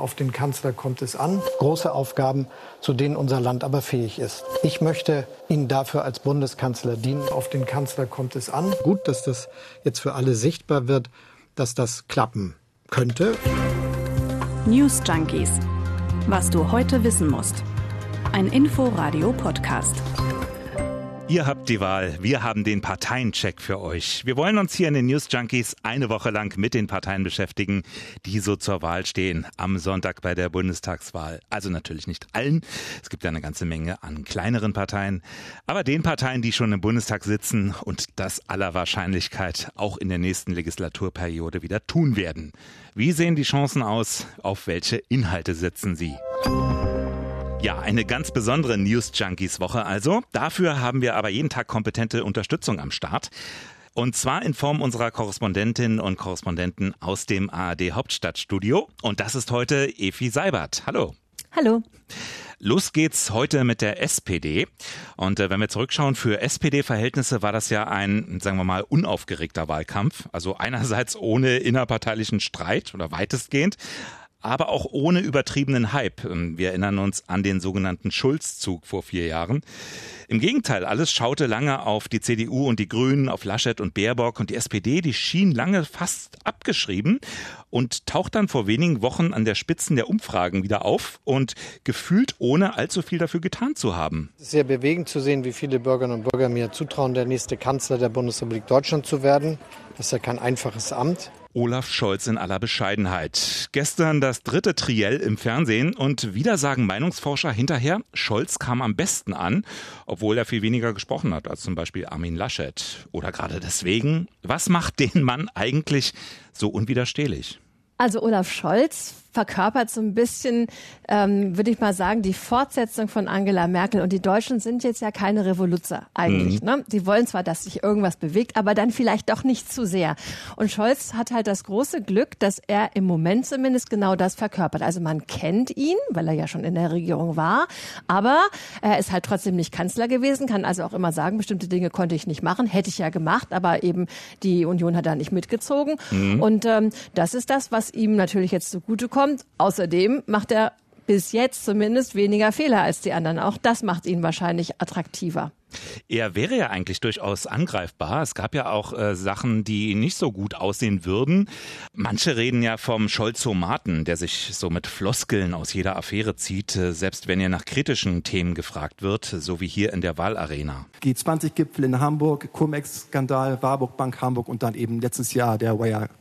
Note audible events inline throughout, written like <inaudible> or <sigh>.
Auf den Kanzler kommt es an. Große Aufgaben, zu denen unser Land aber fähig ist. Ich möchte Ihnen dafür als Bundeskanzler dienen. Auf den Kanzler kommt es an. Gut, dass das jetzt für alle sichtbar wird, dass das klappen könnte. News Junkies. Was du heute wissen musst. Ein Info-Radio-Podcast. Ihr habt die Wahl. Wir haben den Parteiencheck für euch. Wir wollen uns hier in den News Junkies eine Woche lang mit den Parteien beschäftigen, die so zur Wahl stehen am Sonntag bei der Bundestagswahl. Also natürlich nicht allen. Es gibt ja eine ganze Menge an kleineren Parteien. Aber den Parteien, die schon im Bundestag sitzen und das aller Wahrscheinlichkeit auch in der nächsten Legislaturperiode wieder tun werden. Wie sehen die Chancen aus? Auf welche Inhalte setzen sie? Ja, eine ganz besondere News Junkies Woche also. Dafür haben wir aber jeden Tag kompetente Unterstützung am Start. Und zwar in Form unserer Korrespondentinnen und Korrespondenten aus dem ARD Hauptstadtstudio. Und das ist heute Efi Seibert. Hallo. Hallo. Los geht's heute mit der SPD. Und äh, wenn wir zurückschauen, für SPD-Verhältnisse war das ja ein, sagen wir mal, unaufgeregter Wahlkampf. Also einerseits ohne innerparteilichen Streit oder weitestgehend, aber auch ohne übertriebenen Hype. Ähm, wir erinnern uns an den sogenannten Schulz-Zug vor vier Jahren. Im Gegenteil, alles schaute lange auf die CDU und die Grünen, auf Laschet und Baerbock und die SPD, die schien lange fast abgeschrieben und taucht dann vor wenigen Wochen an der Spitzen der Umfragen wieder auf und gefühlt ohne allzu viel dafür getan zu haben. Sehr bewegend zu sehen, wie viele Bürgerinnen und Bürger mir zutrauen, der nächste Kanzler der Bundesrepublik Deutschland zu werden. Das ist ja kein einfaches Amt. Olaf Scholz in aller Bescheidenheit. Gestern das dritte Triell im Fernsehen und wieder sagen Meinungsforscher hinterher, Scholz kam am besten an, obwohl er viel weniger gesprochen hat als zum Beispiel Armin Laschet. Oder gerade deswegen, was macht den Mann eigentlich so unwiderstehlich? Also Olaf Scholz verkörpert so ein bisschen, ähm, würde ich mal sagen, die Fortsetzung von Angela Merkel. Und die Deutschen sind jetzt ja keine Revoluzer eigentlich. Mhm. Ne? Die wollen zwar, dass sich irgendwas bewegt, aber dann vielleicht doch nicht zu sehr. Und Scholz hat halt das große Glück, dass er im Moment zumindest genau das verkörpert. Also man kennt ihn, weil er ja schon in der Regierung war, aber er ist halt trotzdem nicht Kanzler gewesen, kann also auch immer sagen, bestimmte Dinge konnte ich nicht machen, hätte ich ja gemacht, aber eben die Union hat da nicht mitgezogen. Mhm. Und ähm, das ist das, was ihm natürlich jetzt zugutekommt kommt. Außerdem macht er bis jetzt zumindest weniger Fehler als die anderen. Auch das macht ihn wahrscheinlich attraktiver. Er wäre ja eigentlich durchaus angreifbar. Es gab ja auch äh, Sachen, die nicht so gut aussehen würden. Manche reden ja vom Scholzomaten, der sich so mit Floskeln aus jeder Affäre zieht, äh, selbst wenn er nach kritischen Themen gefragt wird, so wie hier in der Wahlarena. G20-Gipfel in Hamburg, Cum-Ex-Skandal, Warburg Bank Hamburg und dann eben letztes Jahr der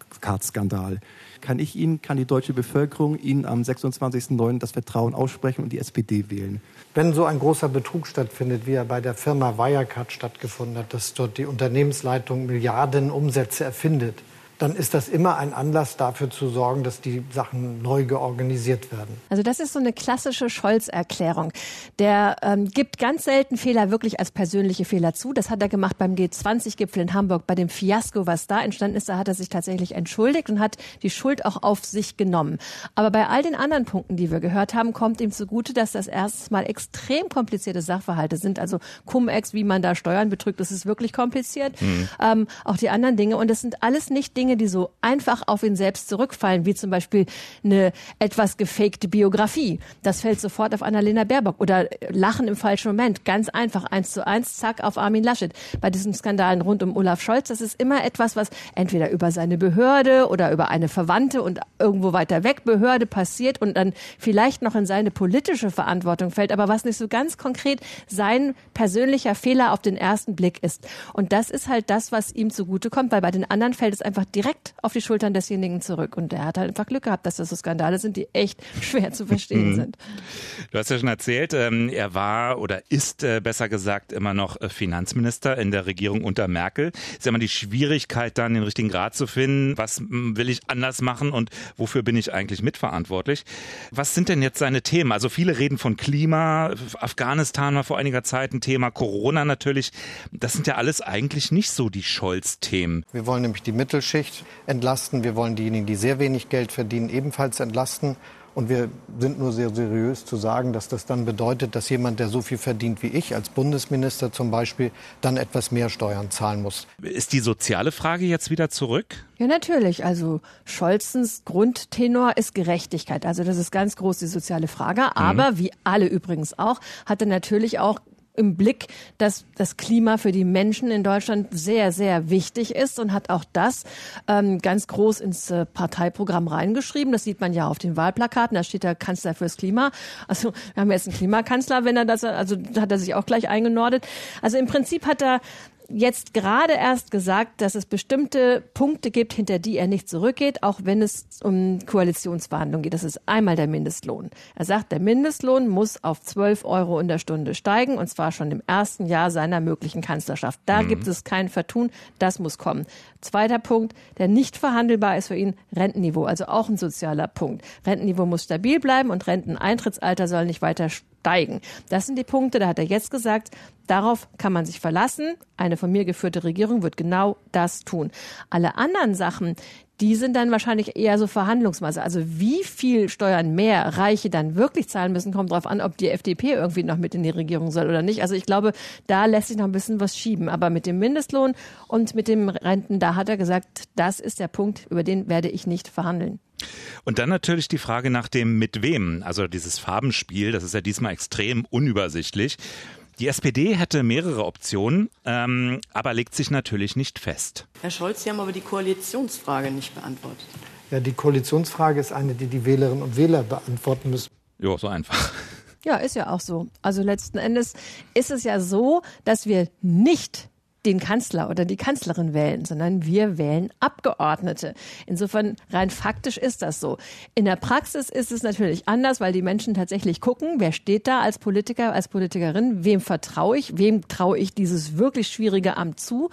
Wirecard-Skandal kann ich Ihnen, kann die deutsche Bevölkerung Ihnen am 26.09. das Vertrauen aussprechen und die SPD wählen. Wenn so ein großer Betrug stattfindet, wie er bei der Firma Wirecard stattgefunden hat, dass dort die Unternehmensleitung Milliarden Umsätze erfindet, dann ist das immer ein Anlass dafür zu sorgen, dass die Sachen neu georganisiert werden. Also das ist so eine klassische Scholz-Erklärung. Der ähm, gibt ganz selten Fehler wirklich als persönliche Fehler zu. Das hat er gemacht beim G20-Gipfel in Hamburg, bei dem Fiasko, was da entstanden ist. Da hat er sich tatsächlich entschuldigt und hat die Schuld auch auf sich genommen. Aber bei all den anderen Punkten, die wir gehört haben, kommt ihm zugute, dass das erstens mal extrem komplizierte Sachverhalte sind. Also Cum-Ex, wie man da Steuern betrügt, das ist wirklich kompliziert. Mhm. Ähm, auch die anderen Dinge. Und das sind alles nicht Dinge, Dinge, die so einfach auf ihn selbst zurückfallen, wie zum Beispiel eine etwas gefakte Biografie. Das fällt sofort auf Annalena Baerbock oder Lachen im falschen Moment. Ganz einfach, eins zu eins, zack, auf Armin Laschet. Bei diesen Skandalen rund um Olaf Scholz, das ist immer etwas, was entweder über seine Behörde oder über eine Verwandte und irgendwo weiter weg Behörde passiert und dann vielleicht noch in seine politische Verantwortung fällt, aber was nicht so ganz konkret sein persönlicher Fehler auf den ersten Blick ist. Und das ist halt das, was ihm zugutekommt, weil bei den anderen fällt es einfach direkt auf die Schultern desjenigen zurück. Und er hat halt einfach Glück gehabt, dass das so Skandale sind, die echt <laughs> schwer zu verstehen mhm. sind. Du hast ja schon erzählt, ähm, er war oder ist äh, besser gesagt immer noch äh, Finanzminister in der Regierung unter Merkel. Ist ja immer die Schwierigkeit, dann den richtigen Grad zu finden. Was will ich anders machen und wofür bin ich eigentlich mitverantwortlich? Was sind denn jetzt seine Themen? Also viele reden von Klima, Afghanistan war vor einiger Zeit ein Thema, Corona natürlich. Das sind ja alles eigentlich nicht so die Scholz-Themen. Wir wollen nämlich die Mittelschicht entlasten. Wir wollen diejenigen, die sehr wenig Geld verdienen, ebenfalls entlasten. Und wir sind nur sehr seriös zu sagen, dass das dann bedeutet, dass jemand, der so viel verdient wie ich, als Bundesminister zum Beispiel, dann etwas mehr Steuern zahlen muss. Ist die soziale Frage jetzt wieder zurück? Ja, natürlich. Also Scholzens Grundtenor ist Gerechtigkeit. Also das ist ganz groß die soziale Frage. Aber mhm. wie alle übrigens auch, hat er natürlich auch im Blick, dass das Klima für die Menschen in Deutschland sehr, sehr wichtig ist und hat auch das ähm, ganz groß ins äh, Parteiprogramm reingeschrieben. Das sieht man ja auf den Wahlplakaten. Da steht der Kanzler fürs Klima. Also wir haben jetzt einen Klimakanzler, wenn er das, also hat er sich auch gleich eingenordet. Also im Prinzip hat er jetzt gerade erst gesagt, dass es bestimmte Punkte gibt, hinter die er nicht zurückgeht, auch wenn es um Koalitionsverhandlungen geht. Das ist einmal der Mindestlohn. Er sagt, der Mindestlohn muss auf 12 Euro in der Stunde steigen und zwar schon im ersten Jahr seiner möglichen Kanzlerschaft. Da mhm. gibt es kein Vertun. Das muss kommen. Zweiter Punkt, der nicht verhandelbar ist für ihn, Rentenniveau, also auch ein sozialer Punkt. Rentenniveau muss stabil bleiben und Renteneintrittsalter soll nicht weiter steigen. Das sind die Punkte, da hat er jetzt gesagt, darauf kann man sich verlassen. Eine von mir geführte Regierung wird genau das tun. Alle anderen Sachen, die sind dann wahrscheinlich eher so Verhandlungsmasse. Also wie viel Steuern mehr Reiche dann wirklich zahlen müssen, kommt darauf an, ob die FDP irgendwie noch mit in die Regierung soll oder nicht. Also ich glaube, da lässt sich noch ein bisschen was schieben. Aber mit dem Mindestlohn und mit dem Renten, da hat er gesagt, das ist der Punkt, über den werde ich nicht verhandeln. Und dann natürlich die Frage nach dem mit wem. Also dieses Farbenspiel, das ist ja diesmal extrem unübersichtlich. Die SPD hätte mehrere Optionen, ähm, aber legt sich natürlich nicht fest. Herr Scholz, Sie haben aber die Koalitionsfrage nicht beantwortet. Ja, die Koalitionsfrage ist eine, die die Wählerinnen und Wähler beantworten müssen. Ja, so einfach. Ja, ist ja auch so. Also letzten Endes ist es ja so, dass wir nicht den Kanzler oder die Kanzlerin wählen, sondern wir wählen Abgeordnete. Insofern rein faktisch ist das so. In der Praxis ist es natürlich anders, weil die Menschen tatsächlich gucken, wer steht da als Politiker, als Politikerin, wem vertraue ich, wem traue ich dieses wirklich schwierige Amt zu.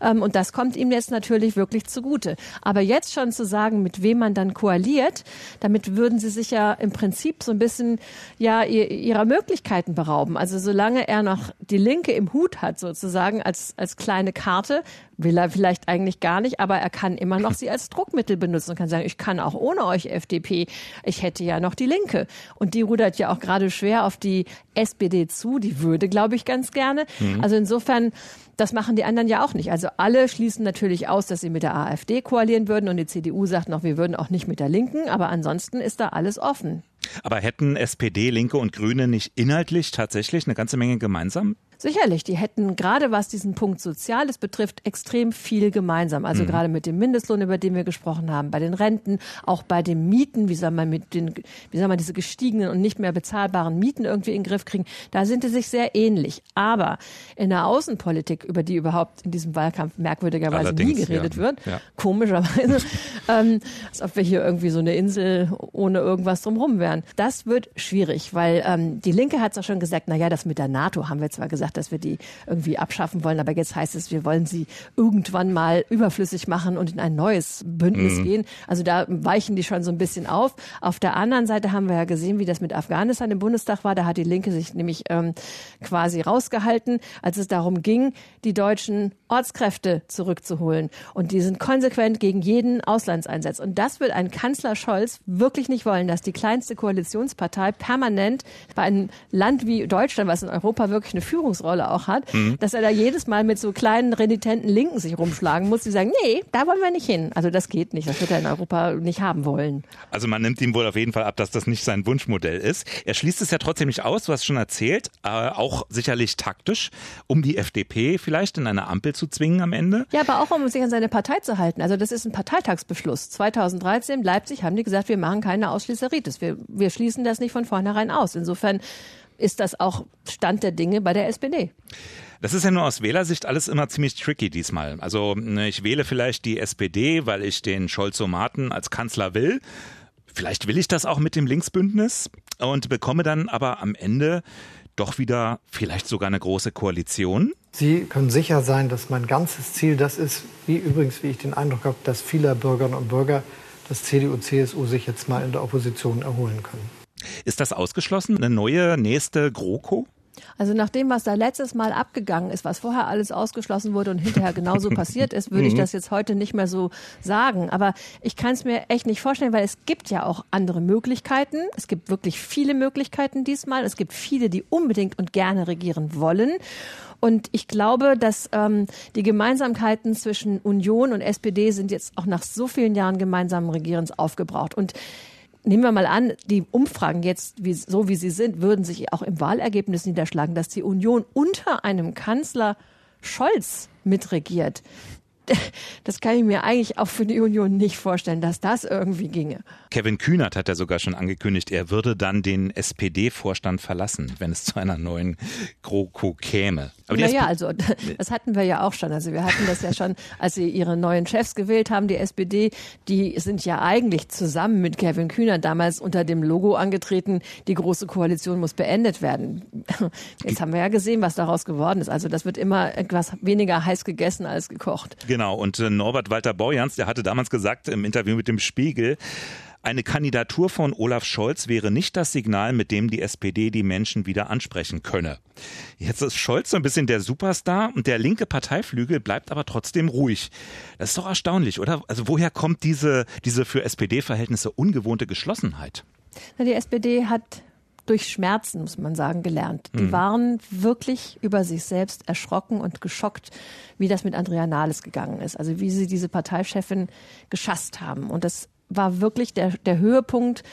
Hm. und das kommt ihm jetzt natürlich wirklich zugute. Aber jetzt schon zu sagen, mit wem man dann koaliert, damit würden sie sich ja im Prinzip so ein bisschen ja ihrer Möglichkeiten berauben. Also solange er noch die Linke im Hut hat sozusagen als als als kleine Karte, will er vielleicht eigentlich gar nicht, aber er kann immer noch sie als Druckmittel benutzen und kann sagen, ich kann auch ohne euch FDP, ich hätte ja noch die Linke. Und die rudert ja auch gerade schwer auf die SPD zu, die würde, glaube ich, ganz gerne. Mhm. Also insofern, das machen die anderen ja auch nicht. Also alle schließen natürlich aus, dass sie mit der AfD koalieren würden und die CDU sagt noch, wir würden auch nicht mit der Linken, aber ansonsten ist da alles offen. Aber hätten SPD, Linke und Grüne nicht inhaltlich tatsächlich eine ganze Menge gemeinsam? Sicherlich, die hätten gerade was diesen Punkt Soziales betrifft, extrem viel gemeinsam. Also mhm. gerade mit dem Mindestlohn, über den wir gesprochen haben, bei den Renten, auch bei den Mieten, wie soll man mit den, wie soll man diese gestiegenen und nicht mehr bezahlbaren Mieten irgendwie in den Griff kriegen, da sind die sich sehr ähnlich. Aber in der Außenpolitik, über die überhaupt in diesem Wahlkampf merkwürdigerweise Allerdings, nie geredet ja. wird, ja. komischerweise, <laughs> ähm, als ob wir hier irgendwie so eine Insel ohne irgendwas drumherum wären. Das wird schwierig, weil ähm, die Linke hat es auch schon gesagt, na ja, das mit der NATO haben wir zwar gesagt, gesagt, dass wir die irgendwie abschaffen wollen. Aber jetzt heißt es, wir wollen sie irgendwann mal überflüssig machen und in ein neues Bündnis mhm. gehen. Also da weichen die schon so ein bisschen auf. Auf der anderen Seite haben wir ja gesehen, wie das mit Afghanistan im Bundestag war. Da hat die Linke sich nämlich ähm, quasi rausgehalten, als es darum ging, die deutschen Ortskräfte zurückzuholen. Und die sind konsequent gegen jeden Auslandseinsatz. Und das wird ein Kanzler Scholz wirklich nicht wollen, dass die kleinste Koalitionspartei permanent bei einem Land wie Deutschland, was in Europa wirklich eine Führungs Führungsrolle auch hat, mhm. dass er da jedes Mal mit so kleinen renitenten Linken sich rumschlagen muss, die sagen, nee, da wollen wir nicht hin. Also das geht nicht. Das wird er in Europa nicht haben wollen. Also man nimmt ihm wohl auf jeden Fall ab, dass das nicht sein Wunschmodell ist. Er schließt es ja trotzdem nicht aus, du hast schon erzählt, äh, auch sicherlich taktisch, um die FDP vielleicht in eine Ampel zu zwingen am Ende. Ja, aber auch um sich an seine Partei zu halten. Also das ist ein Parteitagsbeschluss. 2013 Leipzig haben die gesagt, wir machen keine Ausschließeritis. Wir, wir schließen das nicht von vornherein aus. Insofern ist das auch Stand der Dinge bei der SPD. Das ist ja nur aus Wählersicht alles immer ziemlich tricky diesmal. Also ne, ich wähle vielleicht die SPD, weil ich den Scholz-Somaten als Kanzler will. Vielleicht will ich das auch mit dem Linksbündnis und bekomme dann aber am Ende doch wieder vielleicht sogar eine große Koalition. Sie können sicher sein, dass mein ganzes Ziel das ist, wie übrigens, wie ich den Eindruck habe, dass viele Bürgerinnen und Bürger, dass CDU, CSU sich jetzt mal in der Opposition erholen können. Ist das ausgeschlossen? Eine neue nächste GroKo? Also nach dem, was da letztes Mal abgegangen ist, was vorher alles ausgeschlossen wurde und hinterher genauso <laughs> passiert ist, würde ich mhm. das jetzt heute nicht mehr so sagen. Aber ich kann es mir echt nicht vorstellen, weil es gibt ja auch andere Möglichkeiten. Es gibt wirklich viele Möglichkeiten diesmal. Es gibt viele, die unbedingt und gerne regieren wollen. Und ich glaube, dass ähm, die Gemeinsamkeiten zwischen Union und SPD sind jetzt auch nach so vielen Jahren gemeinsamen Regierens aufgebraucht. Und nehmen wir mal an, die Umfragen jetzt, wie, so wie sie sind, würden sich auch im Wahlergebnis niederschlagen, dass die Union unter einem Kanzler Scholz mitregiert. <laughs> Das kann ich mir eigentlich auch für die Union nicht vorstellen, dass das irgendwie ginge. Kevin Kühnert hat ja sogar schon angekündigt, er würde dann den SPD-Vorstand verlassen, wenn es zu einer neuen GroKo käme. Aber naja, also <laughs> das hatten wir ja auch schon. Also wir hatten das ja schon, als sie ihre neuen Chefs gewählt haben, die SPD, die sind ja eigentlich zusammen mit Kevin Kühnert damals unter dem Logo angetreten, die Große Koalition muss beendet werden. Jetzt haben wir ja gesehen, was daraus geworden ist. Also das wird immer etwas weniger heiß gegessen als gekocht. Genau, und äh, Norbert Walter Borjans, der hatte damals gesagt im Interview mit dem Spiegel, eine Kandidatur von Olaf Scholz wäre nicht das Signal, mit dem die SPD die Menschen wieder ansprechen könne. Jetzt ist Scholz so ein bisschen der Superstar und der linke Parteiflügel bleibt aber trotzdem ruhig. Das ist doch erstaunlich, oder? Also woher kommt diese, diese für SPD-Verhältnisse ungewohnte Geschlossenheit? Die SPD hat durch Schmerzen, muss man sagen, gelernt. Die mhm. waren wirklich über sich selbst erschrocken und geschockt, wie das mit Andrea Nahles gegangen ist. Also wie sie diese Parteichefin geschasst haben. Und das war wirklich der, der Höhepunkt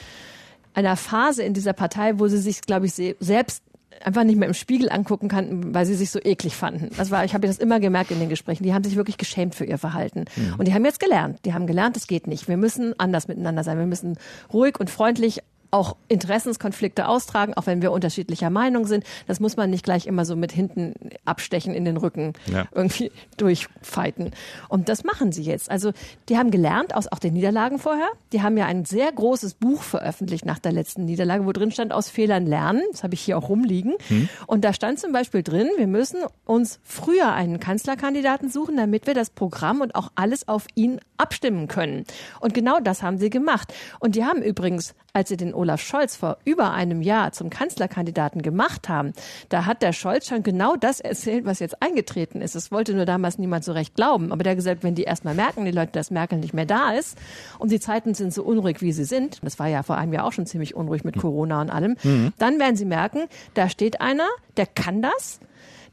einer Phase in dieser Partei, wo sie sich, glaube ich, selbst einfach nicht mehr im Spiegel angucken kannten, weil sie sich so eklig fanden. Das war, ich habe das immer gemerkt in den Gesprächen. Die haben sich wirklich geschämt für ihr Verhalten. Mhm. Und die haben jetzt gelernt. Die haben gelernt, es geht nicht. Wir müssen anders miteinander sein. Wir müssen ruhig und freundlich auch Interessenskonflikte austragen, auch wenn wir unterschiedlicher Meinung sind. Das muss man nicht gleich immer so mit hinten abstechen in den Rücken ja. irgendwie durchfighten. Und das machen sie jetzt. Also die haben gelernt aus auch den Niederlagen vorher. Die haben ja ein sehr großes Buch veröffentlicht nach der letzten Niederlage, wo drin stand, aus Fehlern lernen. Das habe ich hier auch rumliegen. Hm. Und da stand zum Beispiel drin, wir müssen uns früher einen Kanzlerkandidaten suchen, damit wir das Programm und auch alles auf ihn abstimmen können. Und genau das haben sie gemacht. Und die haben übrigens, als sie den Olaf Scholz vor über einem Jahr zum Kanzlerkandidaten gemacht haben, da hat der Scholz schon genau das erzählt, was jetzt eingetreten ist. Es wollte nur damals niemand so recht glauben. Aber der hat gesagt, wenn die erstmal merken, die Leute, dass Merkel nicht mehr da ist und die Zeiten sind so unruhig, wie sie sind, das war ja vor einem Jahr auch schon ziemlich unruhig mit Corona und allem, mhm. dann werden sie merken, da steht einer, der kann das,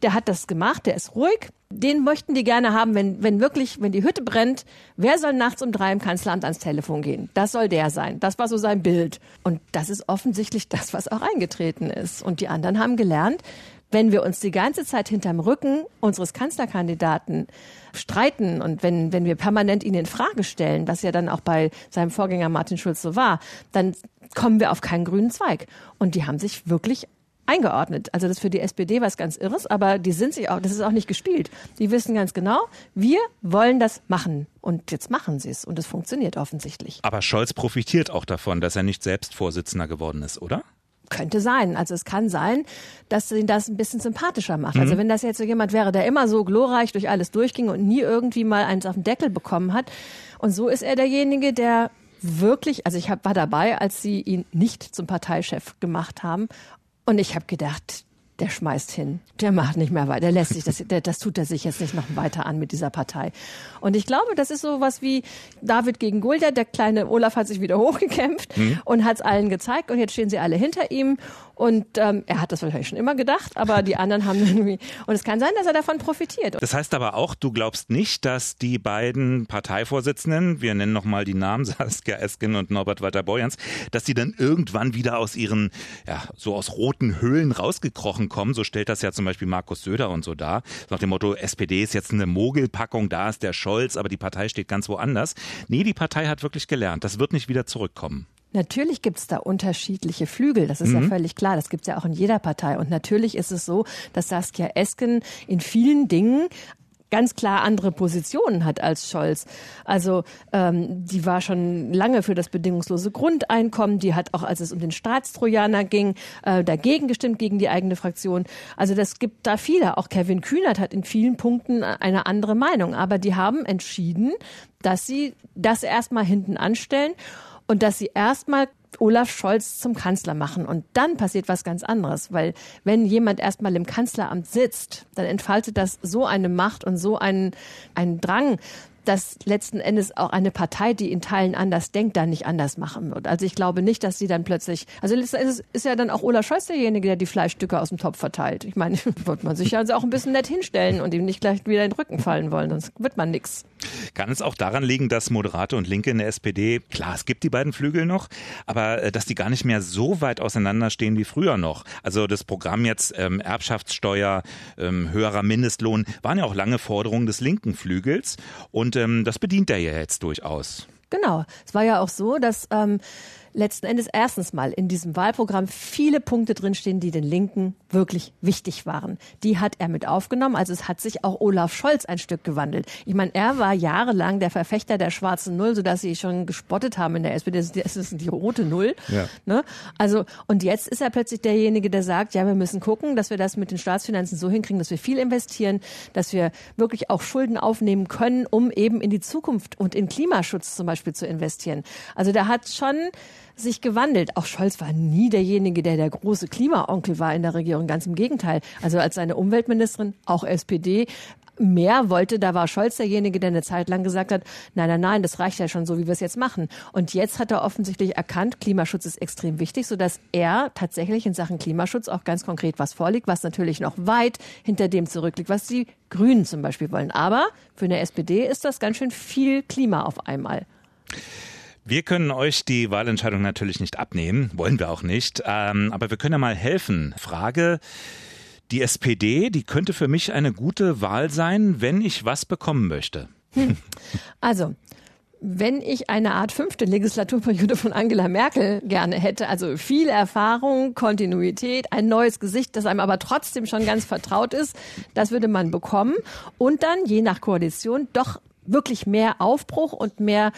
der hat das gemacht, der ist ruhig. Den möchten die gerne haben, wenn, wenn wirklich, wenn die Hütte brennt, wer soll nachts um drei im Kanzleramt ans Telefon gehen? Das soll der sein. Das war so sein Bild. Und das ist offensichtlich das, was auch eingetreten ist. Und die anderen haben gelernt, wenn wir uns die ganze Zeit hinterm Rücken unseres Kanzlerkandidaten streiten und wenn, wenn wir permanent ihn in Frage stellen, was ja dann auch bei seinem Vorgänger Martin Schulz so war, dann kommen wir auf keinen grünen Zweig. Und die haben sich wirklich eingeordnet. Also das ist für die SPD was ganz Irres, aber die sind sich auch, das ist auch nicht gespielt. Die wissen ganz genau, wir wollen das machen. Und jetzt machen sie es und es funktioniert offensichtlich. Aber Scholz profitiert auch davon, dass er nicht selbst Vorsitzender geworden ist, oder? Könnte sein. Also es kann sein, dass ihn das ein bisschen sympathischer macht. Also mhm. Also wenn das jetzt so jemand wäre, der immer so glorreich durch alles durchging und nie irgendwie mal eins auf den Deckel bekommen hat. Und so ist er derjenige, der wirklich, also ich hab, war dabei, als sie ihn nicht zum Parteichef gemacht haben und ich habe gedacht, der schmeißt hin. Der macht nicht mehr weiter. Der lässt sich das, der, das tut er sich jetzt nicht noch weiter an mit dieser Partei. Und ich glaube, das ist so was wie David gegen Goliath. Der kleine Olaf hat sich wieder <laughs> hochgekämpft mhm. und hat es allen gezeigt. Und jetzt stehen sie alle hinter ihm. Und ähm, er hat das wahrscheinlich schon immer gedacht, aber die anderen haben irgendwie. Und es kann sein, dass er davon profitiert. Das heißt aber auch, du glaubst nicht, dass die beiden Parteivorsitzenden, wir nennen nochmal die Namen, <laughs> Saskia Esken und Norbert Walter-Borjans, dass die dann irgendwann wieder aus ihren, ja, so aus roten Höhlen rausgekrochen kommen. So stellt das ja zum Beispiel Markus Söder und so dar. Nach dem Motto, SPD ist jetzt eine Mogelpackung, da ist der Scholz, aber die Partei steht ganz woanders. Nee, die Partei hat wirklich gelernt. Das wird nicht wieder zurückkommen. Natürlich gibt es da unterschiedliche Flügel, das ist mhm. ja völlig klar. Das gibt es ja auch in jeder Partei. Und natürlich ist es so, dass Saskia Esken in vielen Dingen ganz klar andere Positionen hat als Scholz. Also ähm, die war schon lange für das bedingungslose Grundeinkommen. Die hat auch, als es um den Staatstrojaner ging, äh, dagegen gestimmt gegen die eigene Fraktion. Also das gibt da viele. Auch Kevin Kühnert hat in vielen Punkten eine andere Meinung. Aber die haben entschieden, dass sie das erstmal hinten anstellen und dass sie erstmal Olaf Scholz zum Kanzler machen. Und dann passiert was ganz anderes, weil wenn jemand erstmal im Kanzleramt sitzt, dann entfaltet das so eine Macht und so einen, einen Drang, dass letzten Endes auch eine Partei, die in Teilen anders denkt, da nicht anders machen wird. Also ich glaube nicht, dass sie dann plötzlich, also es ist ja dann auch Olaf Scholz derjenige, der die Fleischstücke aus dem Topf verteilt. Ich meine, <laughs> wird man sich also auch ein bisschen nett hinstellen und ihm nicht gleich wieder in den Rücken fallen wollen, sonst wird man nix. Kann es auch daran liegen, dass Moderate und Linke in der SPD, klar, es gibt die beiden Flügel noch, aber äh, dass die gar nicht mehr so weit auseinanderstehen wie früher noch. Also das Programm jetzt ähm, Erbschaftssteuer, ähm, höherer Mindestlohn waren ja auch lange Forderungen des linken Flügels und ähm, das bedient er ja jetzt durchaus. Genau. Es war ja auch so, dass ähm, letzten Endes erstens mal in diesem Wahlprogramm viele Punkte drinstehen, die den Linken wirklich wichtig waren. Die hat er mit aufgenommen. Also es hat sich auch Olaf Scholz ein Stück gewandelt. Ich meine, er war jahrelang der Verfechter der schwarzen Null, sodass sie schon gespottet haben in der SPD. Das ist die rote Null. Ja. Ne? Also, und jetzt ist er plötzlich derjenige, der sagt, ja, wir müssen gucken, dass wir das mit den Staatsfinanzen so hinkriegen, dass wir viel investieren, dass wir wirklich auch Schulden aufnehmen können, um eben in die Zukunft und in Klimaschutz zum Beispiel zu investieren. Also der hat schon sich gewandelt. Auch Scholz war nie derjenige, der der große Klimaonkel war in der Regierung. Ganz im Gegenteil. Also als seine Umweltministerin, auch SPD, mehr wollte, da war Scholz derjenige, der eine Zeit lang gesagt hat, nein, nein, nein, das reicht ja schon so, wie wir es jetzt machen. Und jetzt hat er offensichtlich erkannt, Klimaschutz ist extrem wichtig, sodass er tatsächlich in Sachen Klimaschutz auch ganz konkret was vorliegt, was natürlich noch weit hinter dem zurückliegt, was die Grünen zum Beispiel wollen. Aber für eine SPD ist das ganz schön viel Klima auf einmal. Wir können euch die Wahlentscheidung natürlich nicht abnehmen, wollen wir auch nicht, ähm, aber wir können ja mal helfen. Frage, die SPD, die könnte für mich eine gute Wahl sein, wenn ich was bekommen möchte. Hm. Also, wenn ich eine Art fünfte Legislaturperiode von Angela Merkel gerne hätte, also viel Erfahrung, Kontinuität, ein neues Gesicht, das einem aber trotzdem schon ganz vertraut ist, das würde man bekommen. Und dann, je nach Koalition, doch wirklich mehr Aufbruch und mehr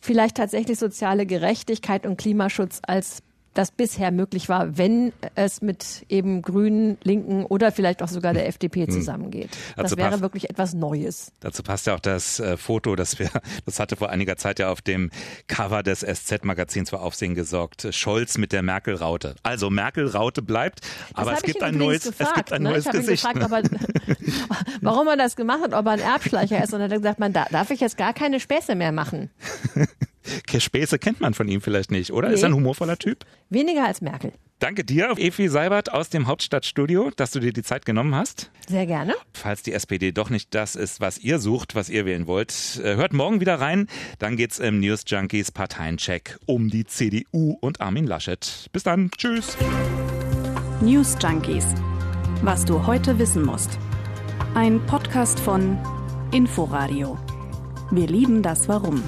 vielleicht tatsächlich soziale Gerechtigkeit und Klimaschutz als das bisher möglich war, wenn es mit eben Grünen, Linken oder vielleicht auch sogar der hm. FDP hm. zusammengeht. Das wäre wirklich etwas Neues. Dazu passt ja auch das äh, Foto, das wir, <laughs> das hatte vor einiger Zeit ja auf dem Cover des SZ-Magazins für Aufsehen gesorgt. Scholz mit der Merkel-Raute. Also Merkel-Raute bleibt, aber es gibt, ein neues, gefragt, es gibt ein ne? neues, ich Gesicht. Ihn gefragt, er, <laughs> warum er das gemacht hat, ob er ein Erbschleicher ist. Und er hat gesagt, man darf ich jetzt gar keine Späße mehr machen. <laughs> Späße kennt man von ihm vielleicht nicht, oder? Nee. Ist er ein humorvoller Typ? Weniger als Merkel. Danke dir, Evi Seibert aus dem Hauptstadtstudio, dass du dir die Zeit genommen hast. Sehr gerne. Falls die SPD doch nicht das ist, was ihr sucht, was ihr wählen wollt, äh, hört morgen wieder rein. Dann geht's im News Junkies Parteiencheck um die CDU und Armin Laschet. Bis dann. Tschüss. News Junkies. Was du heute wissen musst. Ein Podcast von Inforadio. Wir lieben das Warum.